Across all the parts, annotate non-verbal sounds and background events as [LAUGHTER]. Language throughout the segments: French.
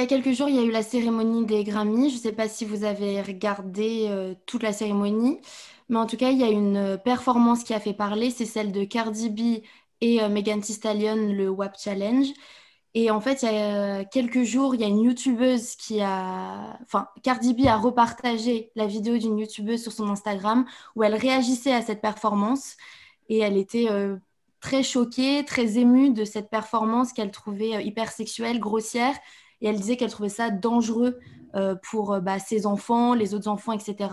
y a quelques jours, il y a eu la cérémonie des Grammys. Je ne sais pas si vous avez regardé euh, toute la cérémonie, mais en tout cas, il y a une performance qui a fait parler, c'est celle de Cardi B et Megan Thee Stallion, le WAP Challenge. Et en fait, il y a quelques jours, il y a une youtubeuse qui a. Enfin, Cardi B a repartagé la vidéo d'une youtubeuse sur son Instagram où elle réagissait à cette performance et elle était euh, très choquée, très émue de cette performance qu'elle trouvait euh, hyper sexuelle, grossière. Et elle disait qu'elle trouvait ça dangereux euh, pour bah, ses enfants, les autres enfants, etc.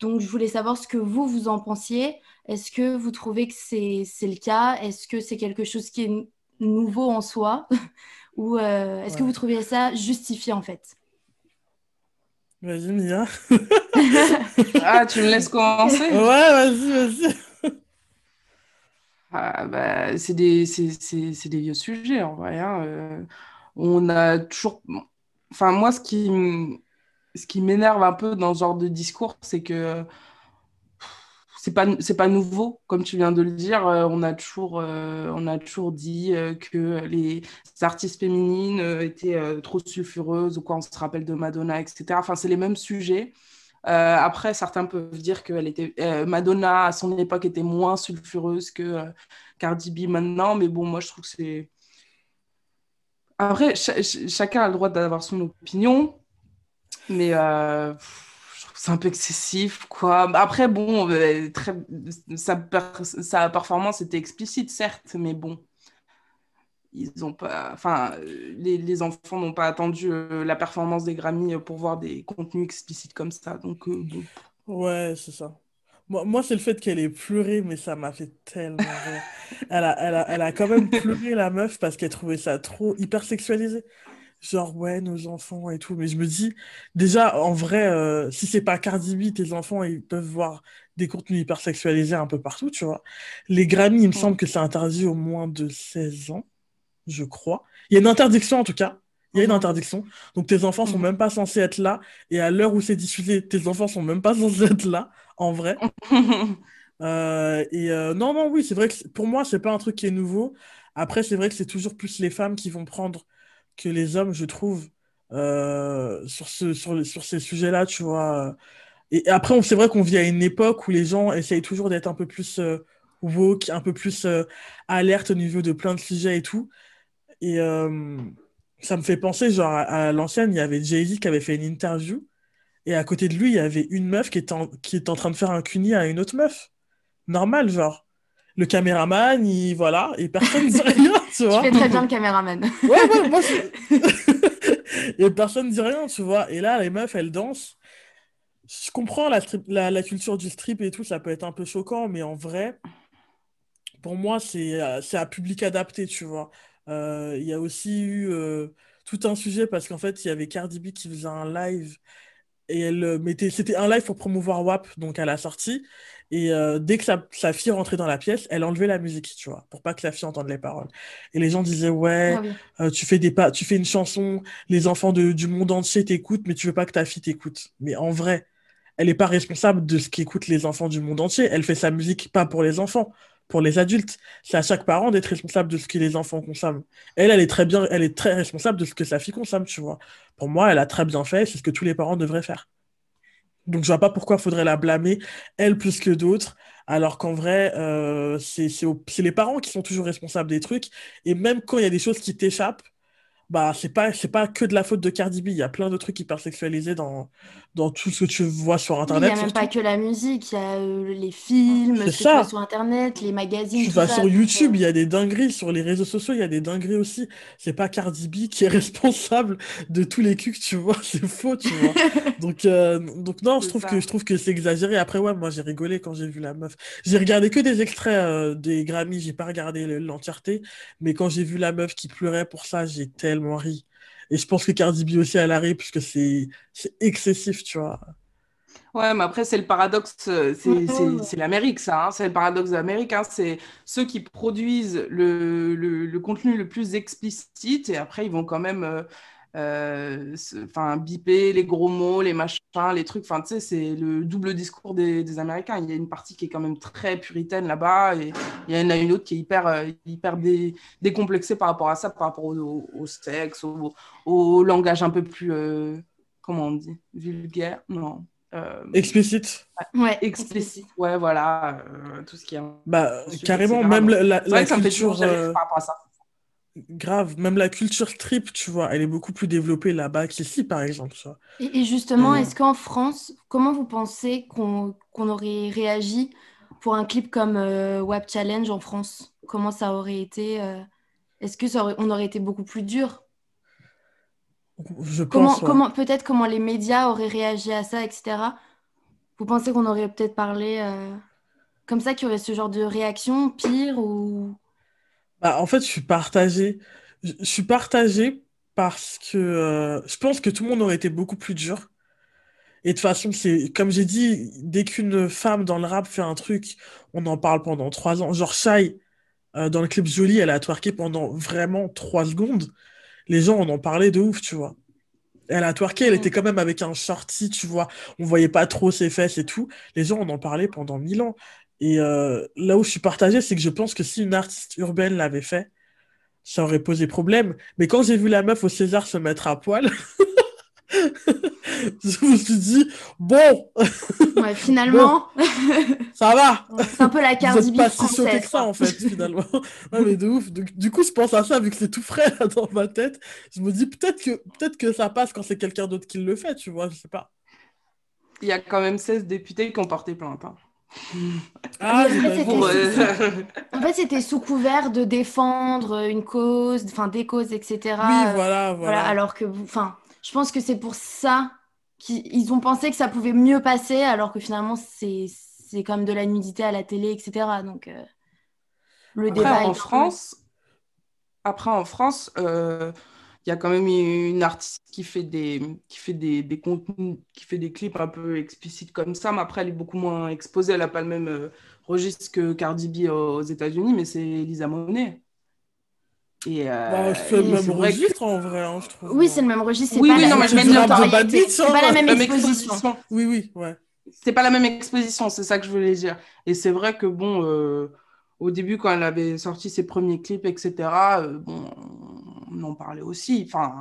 Donc, je voulais savoir ce que vous, vous en pensiez. Est-ce que vous trouvez que c'est le cas? Est-ce que c'est quelque chose qui est nouveau en soi? [LAUGHS] Ou euh, est-ce que vous trouvez ça justifié en fait? Vas-y, Mia. [LAUGHS] ah, tu me laisses commencer Ouais, vas-y, vas-y. Ah, bah, c'est des, des, vieux sujets en vrai. Hein. Euh, on a toujours. Enfin, moi, ce qui, ce qui m'énerve un peu dans ce genre de discours, c'est que c'est pas pas nouveau comme tu viens de le dire euh, on a toujours euh, on a toujours dit euh, que les artistes féminines étaient trop sulfureuses ou quoi on se rappelle de Madonna etc enfin c'est les mêmes sujets après certains peuvent dire que elle était Madonna à son époque était moins sulfureuse que Cardi B maintenant mais bon moi je trouve que c'est après chacun a le droit d'avoir son opinion mais c'est un peu excessif, quoi. Après, bon, euh, très, sa, performance était explicite, certes, mais bon, ils ont pas, enfin, les, enfants n'ont pas attendu euh, la performance des Grammy pour voir des contenus explicites comme ça, donc euh. Ouais, c'est ça. Moi, moi c'est le fait qu'elle ait pleuré, mais ça m'a fait tellement rire. Elle a, elle, a, elle a quand même pleuré, la meuf, parce qu'elle trouvait ça trop hyper sexualisé. Genre ouais nos enfants et tout. Mais je me dis déjà en vrai euh, si c'est pas Cardi B tes enfants ils peuvent voir des contenus hyper sexualisés un peu partout tu vois. Les Grammy il me semble que c'est interdit au moins de 16 ans je crois. Il y a une interdiction en tout cas il y a une mhm. interdiction donc tes enfants sont mhm. même pas censés être là et à l'heure où c'est diffusé tes enfants sont même pas [LAUGHS] censés être là en vrai [LAUGHS] euh, et euh, non non oui c'est vrai que pour moi c'est pas un truc qui est nouveau après c'est vrai que c'est toujours plus les femmes qui vont prendre que les hommes, je trouve, euh, sur, ce, sur, sur ces sujets-là, tu vois. Et après, c'est vrai qu'on vit à une époque où les gens essayent toujours d'être un peu plus woke, un peu plus alerte au niveau de plein de sujets et tout. Et ça me fait penser, genre, à, l'ancienne, il y avait Jay-Z qui avait fait une interview. Et à côté de lui, il y avait une meuf qui était en, qui était en train de faire un cuni à une autre meuf. Normal, genre le caméraman, il, voilà, et personne ne dit [LAUGHS] rien, tu vois. Tu fais très bien le caméraman. ouais, ouais, moi, [LAUGHS] et personne ne dit rien, tu vois. Et là, les meufs, elles dansent. Je comprends la, la, culture du strip et tout, ça peut être un peu choquant, mais en vrai, pour moi, c'est à public adapté, tu vois. Euh, il y a aussi eu euh, tout un sujet parce qu'en fait, il y avait Cardi B qui faisait un live et elle euh, mettait, c'était un live pour promouvoir WAP, donc à la sortie. Et euh, dès que sa, fille rentrait dans la pièce, elle enlevait la musique, tu vois, pour pas que la fille entende les paroles. Et les gens disaient, ouais, ah euh, tu, fais des pas, tu fais une chanson, les enfants du monde entier t'écoutent, mais tu veux pas que ta fille t'écoute. Mais en vrai, elle n'est pas responsable de ce qu'écoutent les enfants du monde entier. Elle fait sa musique pas pour les enfants, pour les adultes. C'est à chaque parent d'être responsable de ce que les enfants consomment. Elle, elle est très bien, elle est très responsable de ce que sa fille consomme, tu vois. Pour moi, elle a très bien fait, c'est ce que tous les parents devraient faire. Donc, je vois pas pourquoi il faudrait la blâmer, elle plus que d'autres, alors qu'en vrai, euh, c'est les parents qui sont toujours responsables des trucs. Et même quand il y a des choses qui t'échappent, bah c'est pas c'est pas que de la faute de Cardi B. Il y a plein de trucs hyper sexualisés dans dans tout ce que tu vois sur internet il n'y a même pas que la musique. Il y a euh, les films ça. sur internet les magazines tu vas sur YouTube il y a des dingueries. Sur les réseaux sociaux il y a des dingueries aussi. C'est pas Cardi B qui est [LAUGHS] responsable de tous les culs que tu vois. [LAUGHS] C'est faux tu vois. [LAUGHS] Donc euh, donc non je trouve que je trouve que c'est exagéré. Après ouais moi j'ai rigolé quand j'ai vu la meuf. J'ai regardé que des extraits euh, des Grammy j'ai pas regardé l'entièreté. Mais quand j'ai vu la meuf qui pleurait pour ça j'ai tellement ri. Et je pense que Cardi B aussi, elle arrive, puisque c'est excessif, tu vois. Ouais, mais après, c'est le paradoxe, c'est l'Amérique, ça. Hein. C'est le paradoxe américain. C'est ceux qui produisent le, le, contenu le plus explicite et après, ils vont quand même euh, euh, enfin, biper les gros mots, les machins, les trucs. Enfin, tu sais, c'est le double discours des, Américains. Il y a une partie qui est quand même très puritaine là-bas et il y en a une autre qui est hyper, euh, hyper décomplexée par rapport à ça, par rapport au, sexe, au, langage un peu plus, euh, comment on dit, vulgaire, non. explicite. Ouais, explicite. Ouais, voilà, tout ce qui est. Bah, carrément, même la, la, la culture. par rapport à ça grave, même la culture strip, tu vois, elle est beaucoup plus développée là-bas qu'ici, par exemple. Et, justement, est-ce qu'en France, comment vous pensez qu'on aurait réagi pour un clip comme euh, Web Challenge en France? Comment ça aurait été euh, Est-ce que ça on aurait été beaucoup plus dur? Je pense. Comment, peut-être comment les médias auraient réagi à ça, etc. Vous pensez qu'on aurait peut-être parlé euh, comme ça, qu'il y aurait ce genre de réaction pire ou bah, en fait, je suis partagée. Je, suis partagée parce que euh, je pense que tout le monde aurait été beaucoup plus dur. Et de toute façon, c'est comme j'ai dit, dès qu'une femme dans le rap fait un truc, on en parle pendant trois ans. Genre Shai, euh, dans le clip Jolie, elle a twerké pendant vraiment trois secondes. Les gens en ont parlé de ouf, tu vois. Elle a twerké, elle était quand même avec un shorty, tu vois. On voyait pas trop ses fesses et tout. Les gens en ont parlé pendant mille ans. Et euh, là où je suis partagé, c'est que je pense que si une artiste urbaine l'avait fait, ça aurait posé problème. Mais quand j'ai vu la meuf au César se mettre à poil, [LAUGHS] je me suis dit, bon. Ouais, [LAUGHS] finalement. ça va. C'est un peu la Cardi B. pas si choqué que ça, en fait, finalement. ouais, mais de ouf. Du, coup, je pense à ça, vu que c'est tout frais là, dans ma tête. Je me dis, peut-être que, peut que ça passe quand c'est quelqu'un d'autre qui le fait, tu vois, je sais pas. Il y a quand même 16 députés qui ont porté plainte. Hein. Ah, en fait, c'était sous couvert de défendre une cause, enfin des causes, etc. Oui, voilà, voilà. alors que, enfin, je pense que c'est pour ça qu'ils ont pensé que ça pouvait mieux passer, alors que finalement, c'est même de la nudité à la télé, etc. Donc, euh, le après, débat. En France, après, en France, euh, il y a quand même une artiste qui fait des, qui fait des, des, contenus, qui fait des clips un peu explicites comme ça, mais après, elle est beaucoup moins exposée. Elle n'a pas le même euh, registre que Cardi B aux États-Unis, mais c'est Lisa Monet. Et euh, bah, c'est le même registre en vrai, hein, je trouve. Oui, c'est le même registre. Oui, oui, non, mais je vais dire, c'est pas la même exposition. Oui, oui, ouais. C'est pas la même exposition, c'est ça que je voulais dire. Et c'est vrai que bon, euh, au début, quand elle avait sorti ses premiers clips, etc., bon, on en parlait aussi, enfin,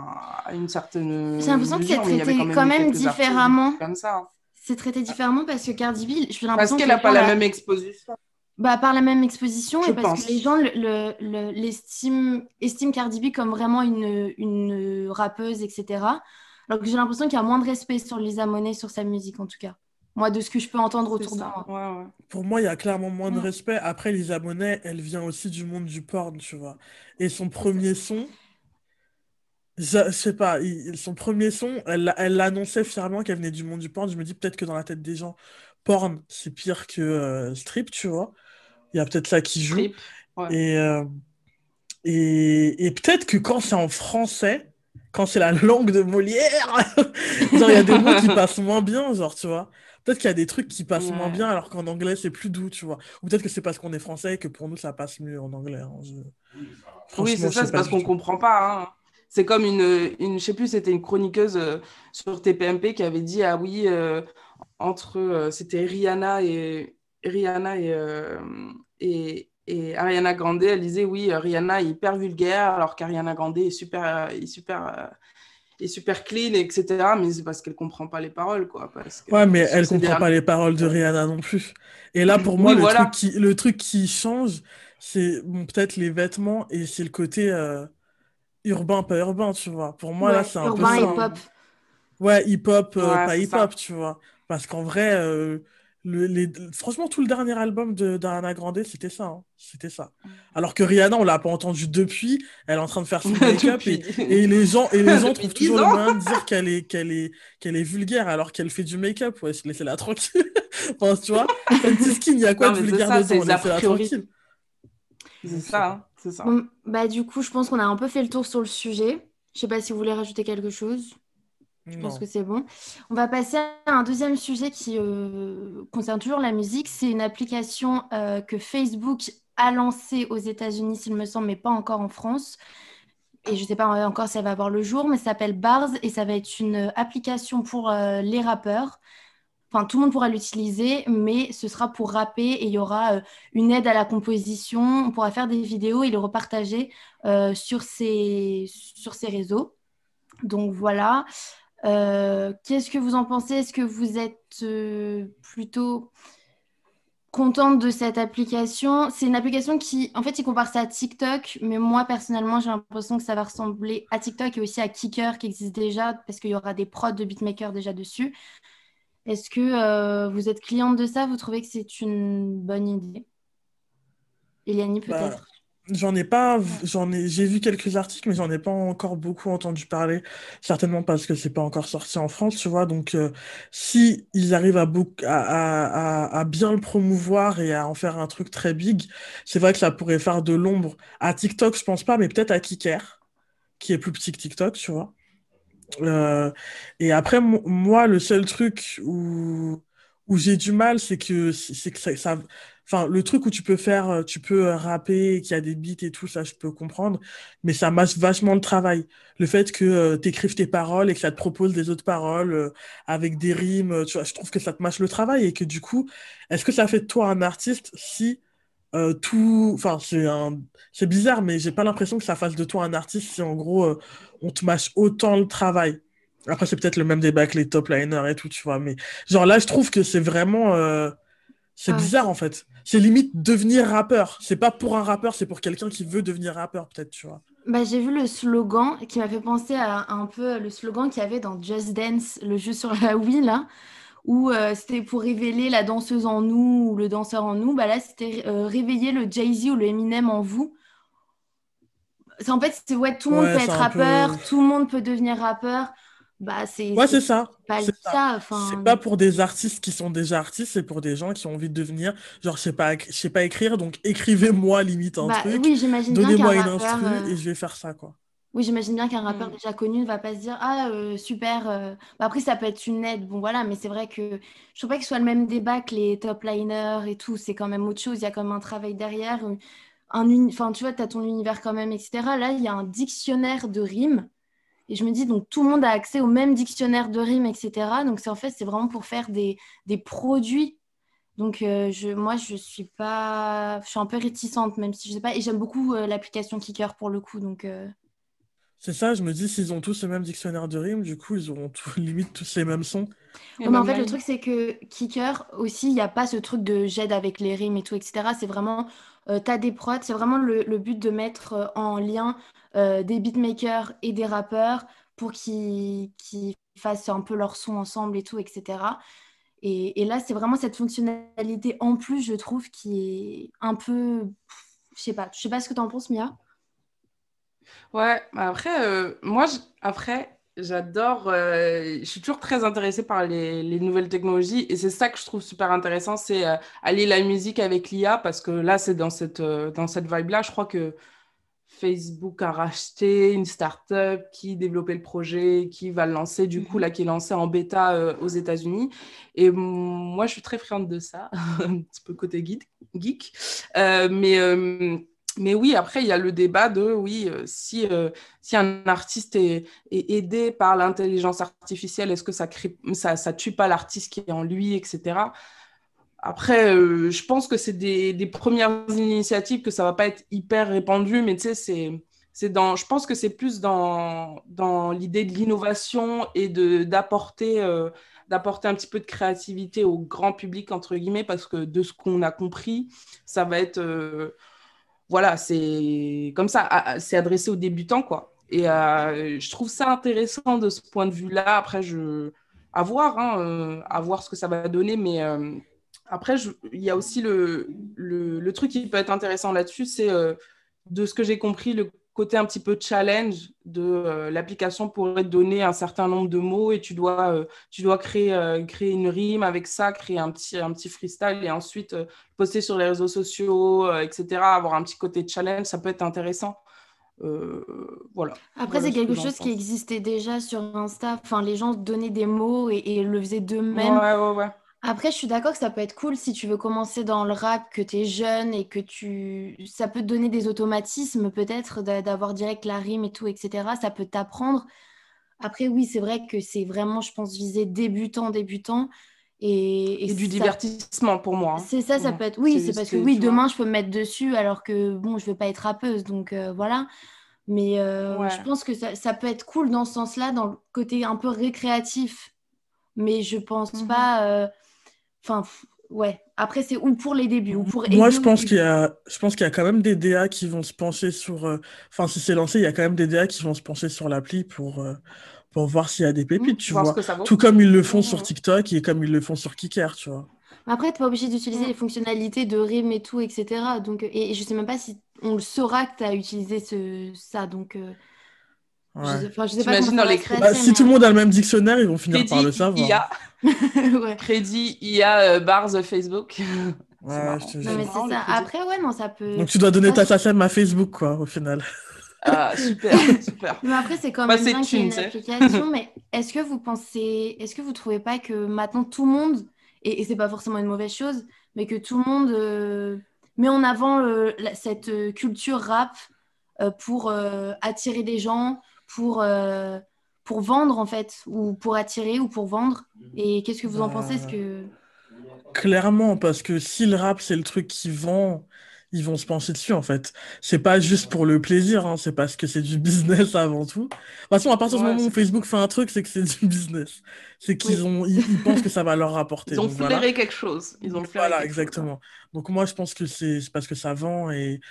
à une certaine. J'ai l'impression que c'est traité quand même, différemment. Comme ça. C'est traité différemment parce que Cardi B, j'ai l'impression Parce qu'elle n'a pas la même exposition. Bah, par la même exposition et parce que les gens l'estiment le, Cardi B comme vraiment une, une rappeuse, etc. Alors que j'ai l'impression qu'il y a moins de respect sur Lisa Monet, sur sa musique en tout cas. Moi, de ce que je peux entendre autour de moi. Pour moi, il y a clairement moins de respect. Après, Lisa Monet, elle vient aussi du monde du porn, tu vois. Et son premier son, je, sais pas, son premier son, elle, elle annonçait fièrement qu'elle venait du monde du porn. Je me dis peut-être que dans la tête des gens, porn, c'est pire que euh, strip, tu vois. Il y a peut-être ça qui joue. Et, euh, et, et peut-être que quand c'est en français, quand c'est la langue de Molière, [LAUGHS] genre il y a des mots qui passent moins bien, genre, tu vois. Peut-être qu'il y a des trucs qui passent moins bien alors qu'en anglais c'est plus doux, tu vois. Ou peut-être que c'est parce qu'on est français et que pour nous ça passe mieux en anglais. Hein. Oui, c'est ça, c'est parce qu'on comprend pas. Hein. C'est comme une, une, je sais plus, c'était une chroniqueuse euh, sur TPMP qui avait dit ah oui euh, entre euh, c'était Rihanna et Rihanna et, et, et Ariana Grande, elle disait oui Rihanna est hyper vulgaire alors qu'Ariana Grande est super est super est super clean etc. Mais c'est parce qu'elle comprend pas les paroles quoi. Parce ouais mais elle comprend pas les paroles de Rihanna non plus. Et là pour moi le, truc qui, le truc qui change c'est peut-être les vêtements et c'est le côté urbain, pas urbain, tu vois. Pour moi, là, c'est un peu ça. hip-hop. Ouais, hip-hop, euh, pas hip-hop, tu vois. Parce qu'en vrai, euh, le, les... franchement, tout le dernier album d'Ariana Grande, c'était ça. Hein. C'était ça. Mm. Alors que Rihanna, on l'a pas entendu depuis. Elle est en train de faire son [LAUGHS] make-up et, et, les gens, et les gens [LAUGHS] trouvent toujours le moyen de dire [LAUGHS] qu'elle est, qu'elle est, qu'elle est vulgaire alors qu'elle fait du make-up. Ouais, laissez-la tranquille. enfin, tu vois, il y a quoi de vulgaire dedans Laissez-la tranquille. C'est ça. Hein. Bah, du coup, je pense qu'on a un peu fait le tour sur le sujet. Je sais pas si vous voulez rajouter quelque chose. Je pense que c'est bon. On va passer à un deuxième sujet qui euh, concerne toujours la musique. C'est une application euh, que Facebook a lancée aux États-Unis, s'il me semble, mais pas encore en France, et je ne sais pas encore si elle va avoir le jour, mais ça s'appelle Bars et ça va être une application pour les rappeurs. Enfin, tout le monde pourra l'utiliser, mais ce sera pour rapper et il y aura une aide à la composition. On pourra faire des vidéos et les repartager sur, ces, sur ces réseaux. Donc voilà. Qu'est-ce que vous en pensez? Est-ce que vous êtes plutôt contente de cette application? C'est une application qui, en fait, il compare ça à TikTok, mais moi, personnellement, j'ai l'impression que ça va ressembler à TikTok et aussi à Kicker qui existe déjà, parce qu'il y aura des prods de beatmakers déjà dessus. Est-ce que euh, vous êtes cliente de ça? Vous trouvez que c'est une bonne idée? Eliani, bah, peut-être? J'en ai pas, j'en ai, j'ai vu quelques articles, mais j'en ai pas encore beaucoup entendu parler. Certainement parce que c'est pas encore sorti en France, tu vois. Donc, euh, si ils arrivent à, à, à, bien le promouvoir et à en faire un truc très big, c'est vrai que ça pourrait faire de l'ombre à TikTok, je pense pas, mais peut-être à Kicker, qui est plus petit que TikTok, tu vois. Euh, et après, moi, le seul truc où où j'ai du mal, c'est que c'est que ça, enfin le truc où tu peux faire, euh, tu peux euh, rapper, qu'il y a des beats et tout ça, je peux comprendre, mais ça masse vachement le travail. Le fait que euh, tu écrives tes paroles et que ça te propose des autres paroles avec des rimes, tu vois, je trouve que ça te mâche le travail et que du coup, est-ce que ça fait de toi un artiste si tout, enfin c'est un, bizarre, mais j'ai pas l'impression que ça fasse de toi un artiste si en gros on te mâche autant le travail. Après, c'est peut-être le même débat que les top liners et tout, tu vois. Mais genre là, je trouve que c'est vraiment. Euh, c'est ah. bizarre en fait. C'est limite devenir rappeur. C'est pas pour un rappeur, c'est pour quelqu'un qui veut devenir rappeur, peut-être, tu vois. Bah, j'ai vu le slogan qui m'a fait penser à, un peu le slogan qu'il y avait dans Just Dance, le jeu sur la Wii, là, où euh, c'était pour révéler la danseuse en nous ou le danseur en nous. Bah, là, c'était euh, réveiller le Jay-Z ou le Eminem en vous. En fait, c'est ouais, tout le monde peut être rappeur, tout le monde peut devenir rappeur bah c'est ouais, c'est ça. Pas ça. C'est pas pour des artistes qui sont déjà artistes, c'est pour des gens qui ont envie de devenir. Genre, je sais pas, je sais pas écrire, donc écrivez-moi limite un bah, truc. Oui, j'imagine Donnez-moi une instru euh, et je vais faire ça, quoi. Oui, j'imagine bien qu'un rappeur mm. déjà connu ne va pas se dire Ah, euh, super. Euh. Bah, après, ça peut être une aide. Bon, voilà, mais c'est vrai que je trouve pas que ce soit le même débat que les top liners et tout. C'est quand même autre chose. Il y a quand même un travail derrière. Un Enfin, tu vois, tu as ton univers quand même, etc. Là, il y a un dictionnaire de rimes et je me dis, donc tout le monde a accès au même dictionnaire de rimes, etc. Donc c'est en fait, c'est vraiment pour faire des, des produits. Donc euh, je, moi, je suis pas, je suis un peu réticente, même si je sais pas. Et j'aime beaucoup euh, l'application Kicker pour le coup. Donc euh. C'est ça, je me dis, s'ils ont tous le même dictionnaire de rimes, du coup, ils auront [LAUGHS] limite tous les mêmes sons. mais en fait, le truc, c'est que Kicker aussi, il n'y a pas ce truc de j'aide avec les rimes et tout, etc. C'est vraiment, tu as des prods, c'est vraiment le, le, but de mettre en lien euh, des beatmakers et des rappeurs pour qu'ils fassent un peu leur son ensemble et tout, etc. Et, là, c'est vraiment cette fonctionnalité en plus, je trouve, qui est un peu... Je sais pas, je sais pas ce que tu en penses, Mia. Ouais, bah après, euh, moi, après, j'adore, euh, je suis toujours très intéressée par les, nouvelles technologies et c'est ça que je trouve super intéressant, c'est aller la musique avec l'IA parce que là, c'est dans cette, dans cette vibe-là. Je crois que Facebook a racheté une startup qui développait le projet, qui va le lancer, du coup, là, mhm. qui est lancé en bêta euh, aux États-Unis. Et moi, je suis très friande de ça, [LAUGHS] un petit peu côté geek. Euh, mais, euh, mais oui, après, il y a le débat de, oui, si, si un artiste est, aidé par l'intelligence artificielle, est-ce que ça ne ça, ça tue pas l'artiste qui est en lui, etc. Après, euh, je pense que c'est des, premières initiatives que ça va pas être hyper répandu, mais tu sais, c'est, dans, je pense que c'est plus dans, dans l'idée de l'innovation et d'apporter, euh, d'apporter un petit peu de créativité au grand public, entre guillemets, parce que de ce qu'on a compris, ça va être, euh, voilà, c'est comme ça, c'est adressé aux débutants, quoi. Et je trouve ça intéressant de ce point de vue-là. Après, je, à voir, hein, voir ce que ça va donner, mais après, il y a aussi le, le, truc qui peut être intéressant là-dessus, c'est euh, de ce que j'ai compris, le côté un petit peu challenge de euh, l'application pourrait te donner un certain nombre de mots et tu dois, euh, tu dois créer, créer une rime avec ça, créer un petit, un petit freestyle et ensuite poster sur les réseaux sociaux, etc. Avoir un petit côté challenge, ça peut être intéressant. voilà. Après, c'est quelque chose qui existait déjà sur Insta. Enfin, les gens donnaient des mots et, le faisaient d'eux-mêmes. Ouais, ouais, ouais. Après, je suis d'accord que ça peut être cool si tu veux commencer dans le rap, que tu es jeune et que tu... ça peut te donner des automatismes peut-être d'avoir direct la rime et tout, etc. Ça peut t'apprendre. Après, oui, c'est vrai que c'est vraiment, je pense, viser débutant, débutant. Et, et, du divertissement pour moi. Hein. C'est ça, ça peut être. Oui, c'est parce que, oui, demain, je peux me mettre dessus alors que, bon, je veux pas être rappeuse. Donc, euh, voilà. Mais euh, je pense que ça, ça, peut être cool dans ce sens-là, dans le côté un peu récréatif. Mais je pense mhm. pas. Euh, enfin, ouais. Après, c'est ou pour les débuts ou pour. Moi, je pense qu'il y a, je pense qu'il y a quand même des DA qui vont se pencher sur. Enfin, si c'est lancé, il y a quand même des DA qui vont se pencher sur l'appli pour pour voir s'il y a des pépites, tu vois. Tout comme ils le font sur TikTok et comme ils le font sur Kicker, tu vois. Après, tu n'es pas obligé d'utiliser les fonctionnalités de rime et tout, etc. Donc, et je sais même pas si on le saura que tu as utilisé ce, ça. Donc, euh, ouais. je, sais, pas dans les bah, Si tout le monde a le même dictionnaire, ils vont finir par le savoir. IA. [LAUGHS] ouais. Crédit, IA, euh, bars, Facebook. [LAUGHS] Ouais, je te non, mais c'est ça. Après, ouais, non, ça peut. Donc, tu dois donner ta SACEM à Facebook, quoi, au final. Ah, super, [LAUGHS] super. Mais après, c'est quand bah, même bien qu'il y ait une application. mais est-ce que vous pensez, est-ce que vous trouvez pas que maintenant tout le monde, et, et c'est pas forcément une mauvaise chose, mais que tout le monde euh, met en avant euh, cette euh, culture rap pour attirer des gens, pour, pour vendre en fait, ou pour attirer ou pour vendre. Et qu'est-ce que vous en pensez? Est-ce que... Clairement, parce que si le rap c'est le truc qui vend ils vont se pencher dessus en fait. C'est pas juste pour le plaisir, hein, c'est parce que c'est du [LAUGHS] business avant tout. De toute façon, à partir du moment où Facebook fait un truc, c'est que c'est du business. C'est qu'ils ont, ils, pensent que ça va leur rapporter. Ils ont flairé quelque chose. Ils ont voilà, exactement. Donc moi, je pense que c'est parce que ça vend et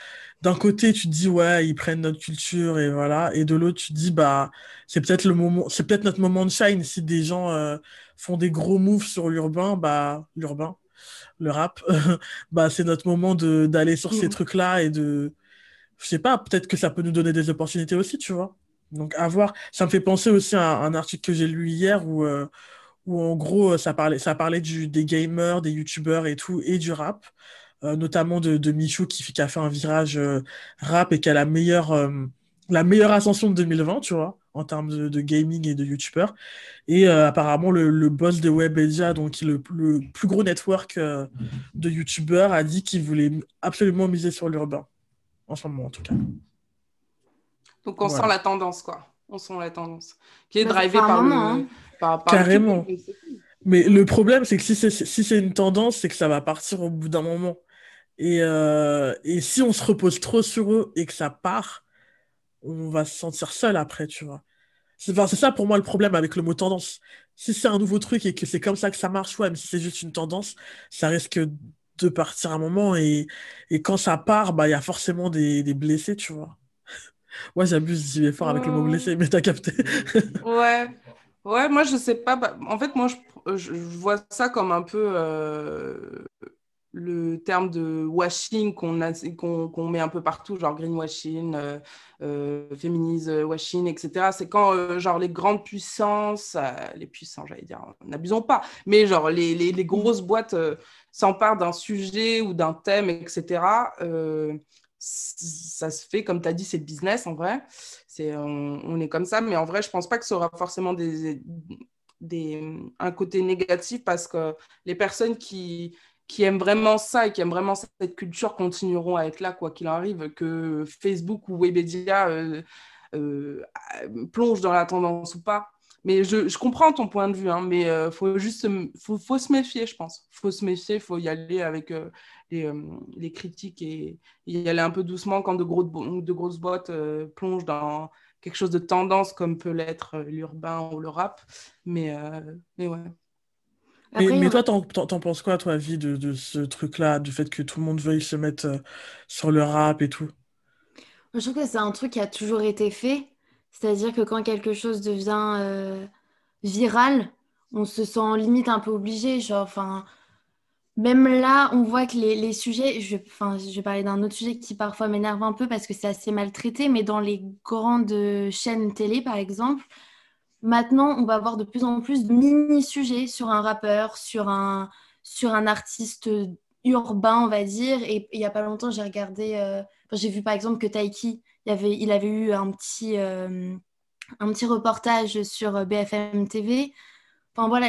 d'un côté, tu te dis ouais, ils prennent notre culture et voilà, et de l'autre, tu te dis bah c'est peut-être le moment, c'est peut-être notre moment de shine si des gens euh, font des gros moves sur l'urbain, bah l'urbain le rap, [LAUGHS] bah, c'est notre moment d'aller sur ces mm. trucs-là et de. Je sais pas, peut-être que ça peut nous donner des opportunités aussi, tu vois. Donc, à voir. Ça me fait penser aussi à un, article que j'ai lu hier où, euh, où, en gros, ça parlait, ça parlait du, des gamers, des youtubeurs et tout, et du rap. Euh, notamment de, de Michou qui, qui, a fait un virage euh, rap et qui a la meilleure, la meilleure ascension de 2020, tu vois en termes de, gaming et de youtubeurs. Et euh, apparemment, le, boss de Webedia, donc le, le plus gros network euh, de youtubeurs, a dit qu'il voulait absolument miser sur l'urbain. En ce moment, en tout cas. Donc, on sent la tendance, quoi. On sent la tendance. Qui est bah, drivée par, le, hein. par, Carrément. Mais le problème, c'est que si c'est si une tendance, c'est que ça va partir au bout d'un moment. Et, euh, et si on se repose trop sur eux et que ça part, on va se sentir seul après, tu vois. C'est ça pour moi le problème avec le mot tendance. Si c'est un nouveau truc et que c'est comme ça que ça marche, ouais, mais si c'est juste une tendance, ça risque de partir un moment et, quand ça part, bah il y a forcément des, blessés, tu vois. [LAUGHS] ouais, j'abuse, j'y vais fort avec le mot blessé, mais t'as capté. [LAUGHS] ouais. Ouais, moi je sais pas. Bah, en fait, moi je, je, vois ça comme un peu euh, le terme de washing qu'on met un peu partout, genre greenwashing, euh, euh, féminisme washing, etc. C'est quand euh, genre les grandes puissances, euh, les puissants, j'allais dire, n'abusons pas, mais genre les, les, grosses boîtes s'emparent d'un sujet ou d'un thème, etc. ça se fait, comme tu as dit, c'est business en vrai. C'est, on, est comme ça, mais en vrai, je pense pas que ça aura forcément des, un côté négatif parce que les personnes qui, qui aiment vraiment ça et qui aiment vraiment cette culture continueront à être là, quoi qu'il arrive, que Facebook ou Webedia euh, euh, plongent dans la tendance ou pas. Mais je, comprends ton point de vue, hein, mais euh, faut juste faut, se méfier, je pense. Faut se méfier, faut y aller avec les, les, critiques et, y aller un peu doucement quand de, gros, de grosses boîtes plongent dans quelque chose de tendance comme peut l'être l'urbain ou le rap. Mais, mais ouais mais, toi, t'en, penses quoi, toi, vie de, de ce truc-là, du fait que tout le monde veuille se mettre euh, sur le rap et tout? Je trouve que c'est un truc qui a toujours été fait. C'est-à-dire que quand quelque chose devient euh, viral, on se sent limite un peu obligé. Genre, enfin, même là, on voit que les, les sujets, je, enfin, je vais parler d'un autre sujet qui parfois m'énerve un peu parce que c'est assez mal traité, mais dans les grandes chaînes télé, par exemple, Maintenant, on va avoir de plus en plus de mini-sujets sur un rappeur, sur un, sur un artiste urbain, on va dire. Et il n'y a pas longtemps, j'ai regardé, euh, j'ai vu par exemple que Taiki, il avait, eu un petit, euh, un petit reportage sur BFM TV Enfin voilà,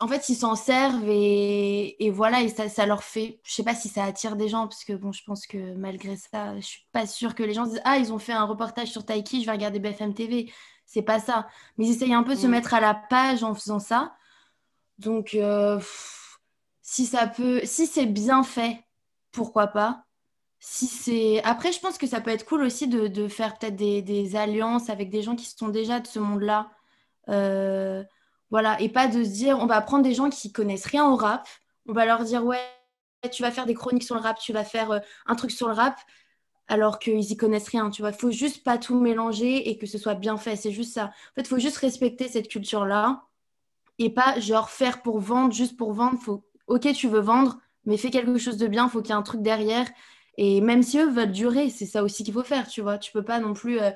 en fait, ils s'en servent et, voilà, ça, leur fait. Je sais pas si ça attire des gens, parce que bon, je pense que malgré ça, je suis pas sûre que les gens disent Ah, ils ont fait un reportage sur Taiki, je vais regarder BFM TV. C'est pas ça. Mais ils essayent un peu de se mm. mettre à la page en faisant ça. Donc, euh, si ça peut, si c'est bien fait, pourquoi pas? Si c'est après je pense que ça peut être cool aussi de, de faire peut-être des, des, alliances avec des gens qui sont déjà de ce monde-là euh, voilà, et pas de se dire, on va prendre des gens qui connaissent rien au rap, on va leur dire, ouais, tu vas faire des chroniques sur le rap, tu vas faire euh, un truc sur le rap, alors qu'ils y connaissent rien, tu vois. Faut juste pas tout mélanger et que ce soit bien fait, c'est juste ça. En fait, faut juste respecter cette culture-là et pas genre faire pour vendre, juste pour vendre. Faut... Ok, tu veux vendre, mais fais quelque chose de bien, faut qu'il y ait un truc derrière. Et même si eux veulent durer, c'est ça aussi qu'il faut faire, tu vois. Tu peux pas non plus... Euh,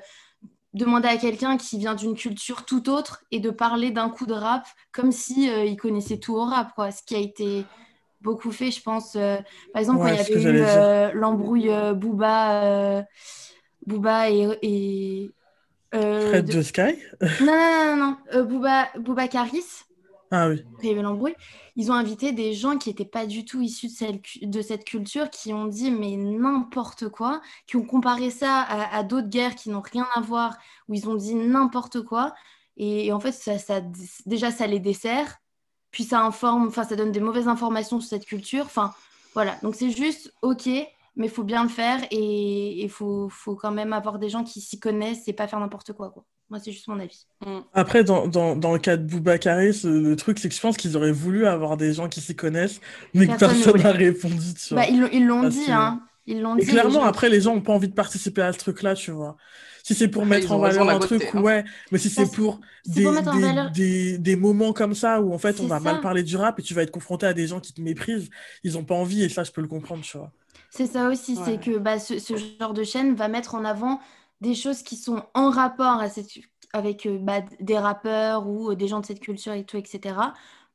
demander à quelqu'un qui vient d'une culture tout autre et de parler d'un coup de rap comme si euh, il connaissait tout au rap quoi ce qui a été beaucoup fait je pense euh, par exemple quand il y avait eu euh, l'embrouille Booba Booba et, et Fred de... Sky non non non non, Booba Booba Caris ah oui. il y avait l'embrouille. Ils ont invité des gens qui n'étaient pas du tout issus de, cette culture, qui ont dit mais n'importe quoi, qui ont comparé ça à, d'autres guerres qui n'ont rien à voir, où ils ont dit n'importe quoi. Et, en fait, ça, ça, déjà, ça les dessert, puis ça informe, enfin, ça donne des mauvaises informations sur cette culture. Enfin, voilà. Donc c'est juste, ok, mais il faut bien le faire et il faut, faut, quand même avoir des gens qui s'y connaissent et pas faire n'importe quoi, quoi. Moi, c'est juste mon avis. Mm. Après, dans, dans, dans, le cas de Boubacaré, le truc, c'est que je pense qu'ils auraient voulu avoir des gens qui s'y connaissent, mais que personne n'a répondu. Tu bah, ils l'ont dit, hein. Ils l'ont dit. clairement, après, les gens n'ont pas envie de participer à ce truc-là, tu vois. Si c'est pour mettre en valeur un truc, hein. ouais. Mais si c'est pour, des, des, des, des, moments comme ça où en fait on va mal parler du rap et tu vas être confronté à des gens qui te méprisent, ils n'ont pas envie et ça, je peux le comprendre, tu vois. C'est ça aussi, c'est que bah, ce, ce, genre de chaîne va mettre en avant des choses qui sont en rapport avec euh, bah, des rappeurs ou euh, des gens de cette culture et tout, etc.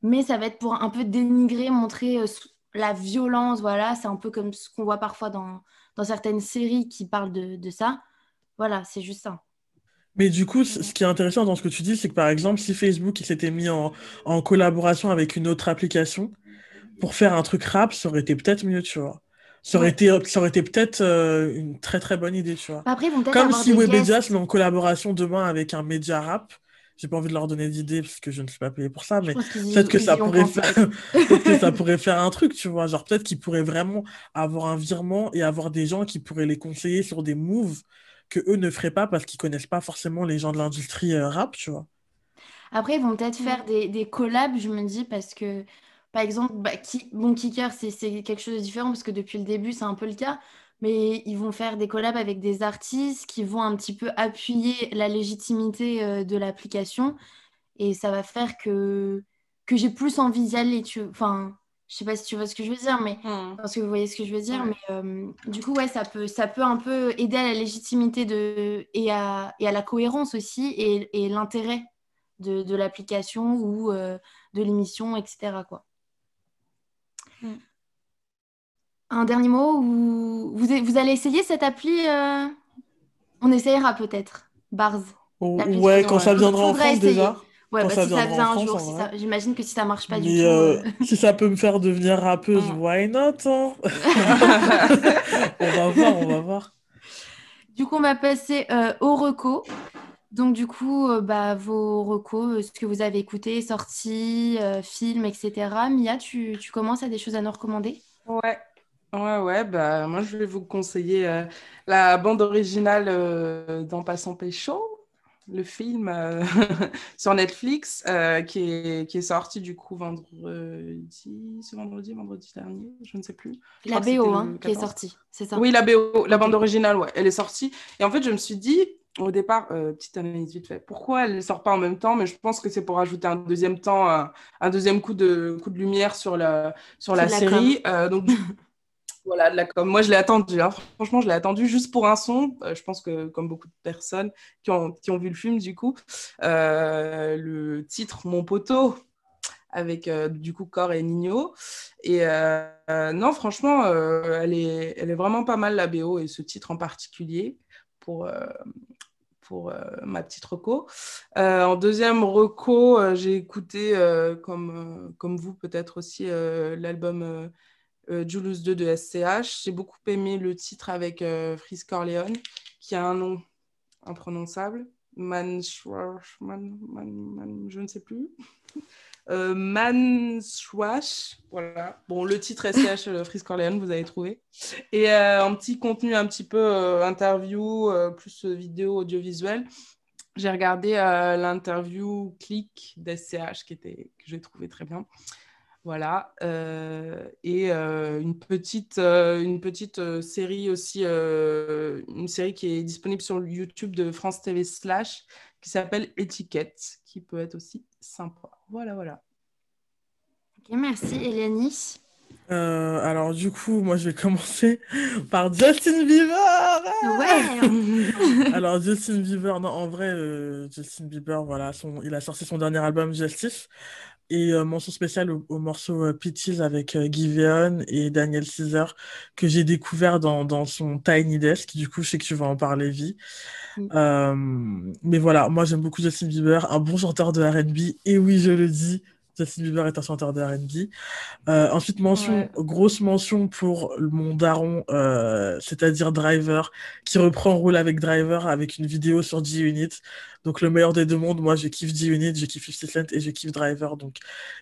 Mais ça va être pour un peu dénigrer, montrer euh, la violence, voilà. C'est un peu comme ce qu'on voit parfois dans, dans certaines séries qui parlent de, de ça. Voilà, c'est juste ça. Mais du coup, ce qui est intéressant dans ce que tu dis, c'est que par exemple, si Facebook s'était mis en, en, collaboration avec une autre application pour faire un truc rap, ça aurait été peut-être mieux, tu vois. Ça aurait été, ça aurait été peut-être euh, une très très bonne idée, tu vois. Après, Comme si Webedia se met en collaboration demain avec un média rap. J'ai pas envie de leur donner d'idées parce que je ne suis pas payé pour ça, mais peut-être que ça pourrait faire, [LAUGHS] que ça pourrait faire un truc, tu vois. Genre peut-être qu'ils pourraient vraiment avoir un virement et avoir des gens qui pourraient les conseiller sur des moves que eux ne feraient pas parce qu'ils connaissent pas forcément les gens de l'industrie euh, rap, tu vois. Après, ils vont peut-être faire des, des collabs, je me dis, parce que par exemple, bah, qui, bon, Kicker, c'est quelque chose de différent parce que depuis le début, c'est un peu le cas. Mais ils vont faire des collabs avec des artistes qui vont un petit peu appuyer la légitimité euh, de l'application. Et ça va faire que, que j'ai plus envie d'y aller. Tu... Enfin, je sais pas si tu vois ce que je veux dire, mais mmh. parce que vous voyez ce que je veux dire. Mais euh, du coup, ouais, ça peut, ça peut un peu aider à la légitimité de, et, à, et à la cohérence aussi et, et l'intérêt de, de l'application ou euh, de l'émission, etc. Quoi. Mm. Un dernier mot ou vous, vous allez essayer cette appli euh, On essayera peut-être. Bars. Oh, ouais, quand ça viendra en France déjà. Ouais, bah, si ça vient un jour, j'imagine que si ça marche pas du tout. Euh, euh, si ça peut me faire devenir rappeuse, [LAUGHS] why not hein [LAUGHS] On va voir, on va voir. Du coup, on va passer au reco. Donc, du coup, euh, bah, vos recos, euh, ce que vous avez écouté, sorti, euh, films, etc. Mia, tu, tu, commences à des choses à nous recommander? Ouais, ouais, ouais. Bah, moi, je vais vous conseiller la bande originale d'En passant pécho, le film [LAUGHS] sur Netflix qui, est, qui est sorti du coup vendredi, ce vendredi, vendredi dernier, je ne sais plus. la BO, hein, qui est sortie, c'est ça? Oui, la BO, la bande originale, ouais, elle est sortie. Et en fait, je me suis dit, au départ, euh, petite analyse vite fait, pourquoi elle ne sort pas en même temps? Mais je pense que c'est pour ajouter un deuxième temps, un, deuxième coup de, coup de lumière sur la, sur la, série. Euh, donc, [LAUGHS] voilà, de. Moi, je l'ai attendu. Hein. Franchement, je l'ai attendu juste pour un son. Euh, je pense que, comme beaucoup de personnes qui ont, qui ont vu le film, du coup, le titre Mon poteau avec du coup Cor et Nino. Et non, franchement, elle, est, elle est vraiment pas mal la BO et ce titre en particulier pour, pour euh, ma petite reco. Euh, en deuxième reco, euh, j'ai écouté, comme, comme vous peut-être aussi, l'album Julius 2 de SCH. J'ai beaucoup aimé le titre avec Frisk Corleone, qui a un nom imprononçable. Man, man, man, je ne sais plus. [LAUGHS] Euh, Manswash, voilà. Bon, le titre SCH euh, Frisk Corleone, vous avez trouvé. Et euh, un petit contenu un petit peu euh, interview, plus vidéo, audiovisuel. J'ai regardé l'interview Click d'SCH qui était, que j'ai trouvé très bien. Voilà. et une petite, une petite série aussi, une série qui est disponible sur YouTube de France TV Slash qui s'appelle Étiquette, qui peut être aussi sympa. Voilà, voilà. Ok, merci. Euh, alors du coup, moi je vais [LAUGHS] commencer par Justin Bieber. Ouais. [LAUGHS] alors Justin Bieber, non, en vrai, euh, Justin Bieber, voilà, son, il a sorti son dernier album Justice et euh, mention spéciale au, morceau Peaches avec Giveon et Daniel Caesar que j'ai découvert dans, dans, son Tiny Desk. Du coup, je sais que tu vas en parler, vie. Mm. mais voilà, moi j'aime beaucoup Justin Bieber, un bon chanteur de R&B et oui, je le dis, Justin Bieber est un chanteur de R&B. Euh, ensuite, mention, grosse mention pour mon daron, euh, c'est-à-dire Driver, qui reprend rôle avec Driver avec une vidéo sur G-Unit. Donc, le meilleur des deux mondes, moi, je kiffe G-Unit, je kiffe 50 Cent et je kiffe Driver. Donc,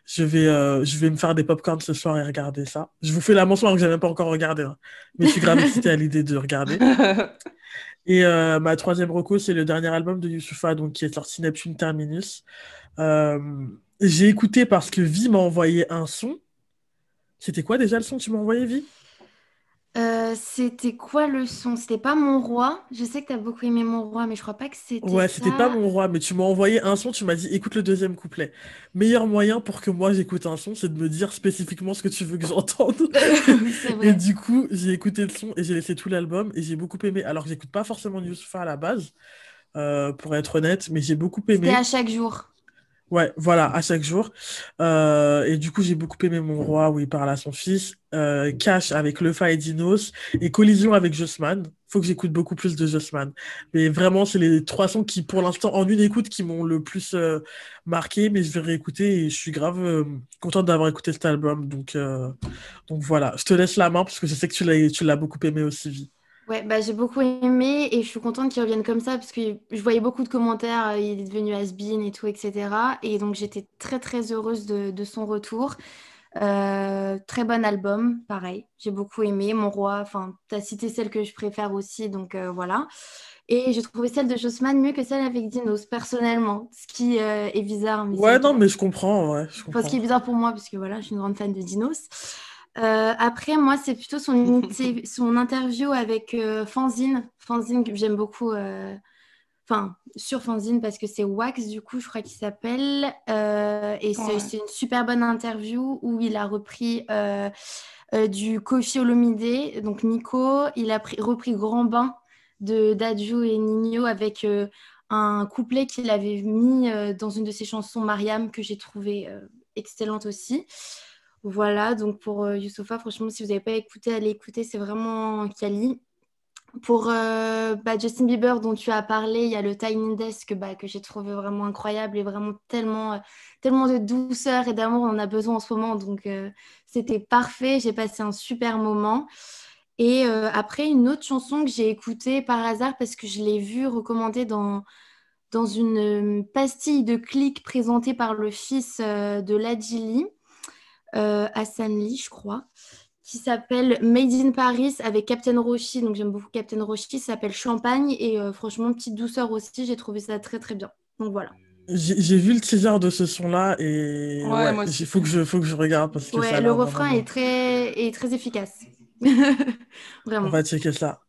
je vais, euh, je vais me faire des popcorn ce soir et regarder ça. Je vous fais la mention alors que je n'ai même pas encore regardé. Hein. Mais je suis grave excité à l'idée de regarder. [LAUGHS] Et euh, ma troisième reco, c'est le dernier album de Youssoufa, donc, qui est sorti Neptune Terminus. Euh, j'ai écouté parce que Vi m'a envoyé un son. C'était quoi déjà le son que tu m'as envoyé, Vi euh, c'était quoi le son? C'était pas Mon Roi. Je sais que t'as beaucoup aimé Mon Roi, mais je crois pas que c'était Ouais, c'était pas Mon Roi, mais tu m'as envoyé un son, tu m'as dit écoute le deuxième couplet. Meilleur moyen pour que moi j'écoute un son, c'est de me dire spécifiquement ce que tu veux que j'entende. [LAUGHS] Et du coup, j'ai écouté le son et j'ai laissé tout l'album et j'ai beaucoup aimé. Alors que j'écoute pas forcément Youssoupha à la base, euh, pour être honnête, mais j'ai beaucoup aimé. C'était à chaque jour. Ouais, voilà, à chaque jour. Euh, et du coup, j'ai beaucoup aimé Mon Roi où il parle à son fils. Euh, Cash avec Lefa et Dinos. Et Collision avec Jossman. Faut que j'écoute beaucoup plus de Jossman. Mais vraiment, c'est les trois sons qui, pour l'instant, en une écoute, qui m'ont le plus euh, marqué. Mais je vais réécouter et je suis grave contente d'avoir écouté cet album. Donc, donc voilà, je te laisse la main parce que je sais que tu l'as, tu l'as beaucoup aimé aussi, Vie. Ouais, bah, j'ai beaucoup aimé et je suis contente qu'il revienne comme ça parce que je voyais beaucoup de commentaires, euh, il est devenu has-been et tout, etc. Et donc j'étais très très heureuse de, son retour. Euh, très bon album, pareil, j'ai beaucoup aimé. Mon roi, enfin, tu as cité celle que je préfère aussi, donc euh, voilà. Et j'ai trouvé celle de Jossman mieux que celle avec Dinos, personnellement, ce qui est bizarre. ouais, non, mais je comprends, ouais, je comprends. ce qui est bizarre pour moi, parce que voilà, je suis une grande fan de Dinos. Euh, après, moi, c'est plutôt son, [LAUGHS] son interview avec euh, Fanzine. Fanzine que j'aime beaucoup. Euh, enfin, sur Fanzine parce que c'est Wax, du coup, je crois qu'il s'appelle. et c'est une super bonne interview où il a repris du Kofi Olomide, donc Nico. Il a repris Grand Bain de Dadju et Nino avec un couplet qu'il avait mis dans une de ses chansons, Mariam, que j'ai trouvé excellente aussi. Voilà, donc pour euh, franchement, si vous n'avez pas écouté, allez écouter, c'est vraiment Kali. Pour euh, bah, Justin Bieber, dont tu as parlé, il y a le Tiny Desk bah, que j'ai trouvé vraiment incroyable et vraiment tellement, euh, tellement de douceur et d'amour, on en a besoin en ce moment. Donc, c'était parfait. J'ai passé un super moment. Et après, une autre chanson que j'ai écoutée par hasard parce que je l'ai vue recommandée dans, dans une pastille de clics présentée par le fils de Ladjili euh, Hassan Lee, je crois, qui s'appelle Made in Paris avec Captain Roshi. Donc j'aime beaucoup Captain Roshi. Ça s'appelle Champagne et euh, franchement, petite douceur aussi. J'ai trouvé ça très très bien. Donc voilà. J'ai vu le teaser de ce son-là et il faut, que je, faut que je regarde parce que ouais, le refrain est très, est très efficace. [LAUGHS] Vraiment. On va checker ça.